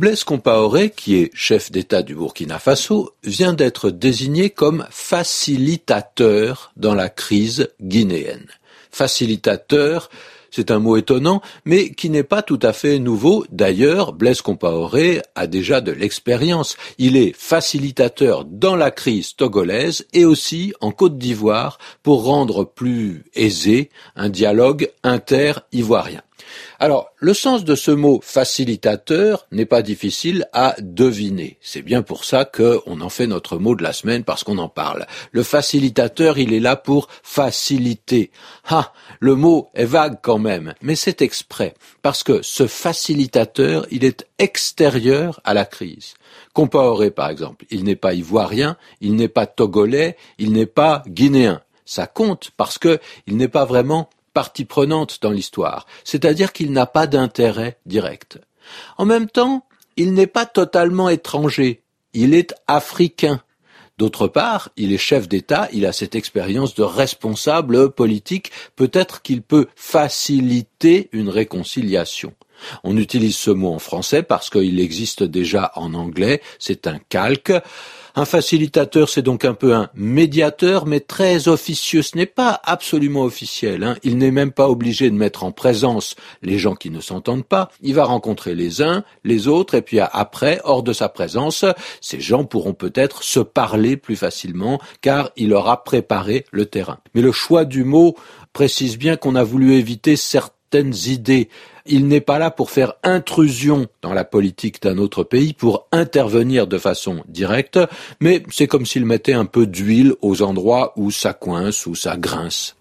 Blaise Compaoré, qui est chef d'État du Burkina Faso, vient d'être désigné comme facilitateur dans la crise guinéenne. Facilitateur, c'est un mot étonnant, mais qui n'est pas tout à fait nouveau. D'ailleurs, Blaise Compaoré a déjà de l'expérience. Il est facilitateur dans la crise togolaise et aussi en Côte d'Ivoire pour rendre plus aisé un dialogue inter-ivoirien. Alors, le sens de ce mot facilitateur n'est pas difficile à deviner. C'est bien pour ça qu'on en fait notre mot de la semaine parce qu'on en parle. Le facilitateur, il est là pour faciliter. Ah, le mot est vague quand même, mais c'est exprès parce que ce facilitateur, il est extérieur à la crise. Compaoré, par exemple, il n'est pas ivoirien, il n'est pas togolais, il n'est pas guinéen. Ça compte parce que il n'est pas vraiment partie prenante dans l'histoire, c'est-à-dire qu'il n'a pas d'intérêt direct. En même temps, il n'est pas totalement étranger, il est africain. D'autre part, il est chef d'État, il a cette expérience de responsable politique, peut-être qu'il peut faciliter une réconciliation. On utilise ce mot en français parce qu'il existe déjà en anglais, c'est un calque. Un facilitateur, c'est donc un peu un médiateur, mais très officieux. Ce n'est pas absolument officiel. Hein. Il n'est même pas obligé de mettre en présence les gens qui ne s'entendent pas. Il va rencontrer les uns, les autres, et puis après, hors de sa présence, ces gens pourront peut-être se parler plus facilement, car il aura préparé le terrain. Mais le choix du mot précise bien qu'on a voulu éviter certaines idées il n'est pas là pour faire intrusion dans la politique d'un autre pays, pour intervenir de façon directe, mais c'est comme s'il mettait un peu d'huile aux endroits où ça coince, où ça grince.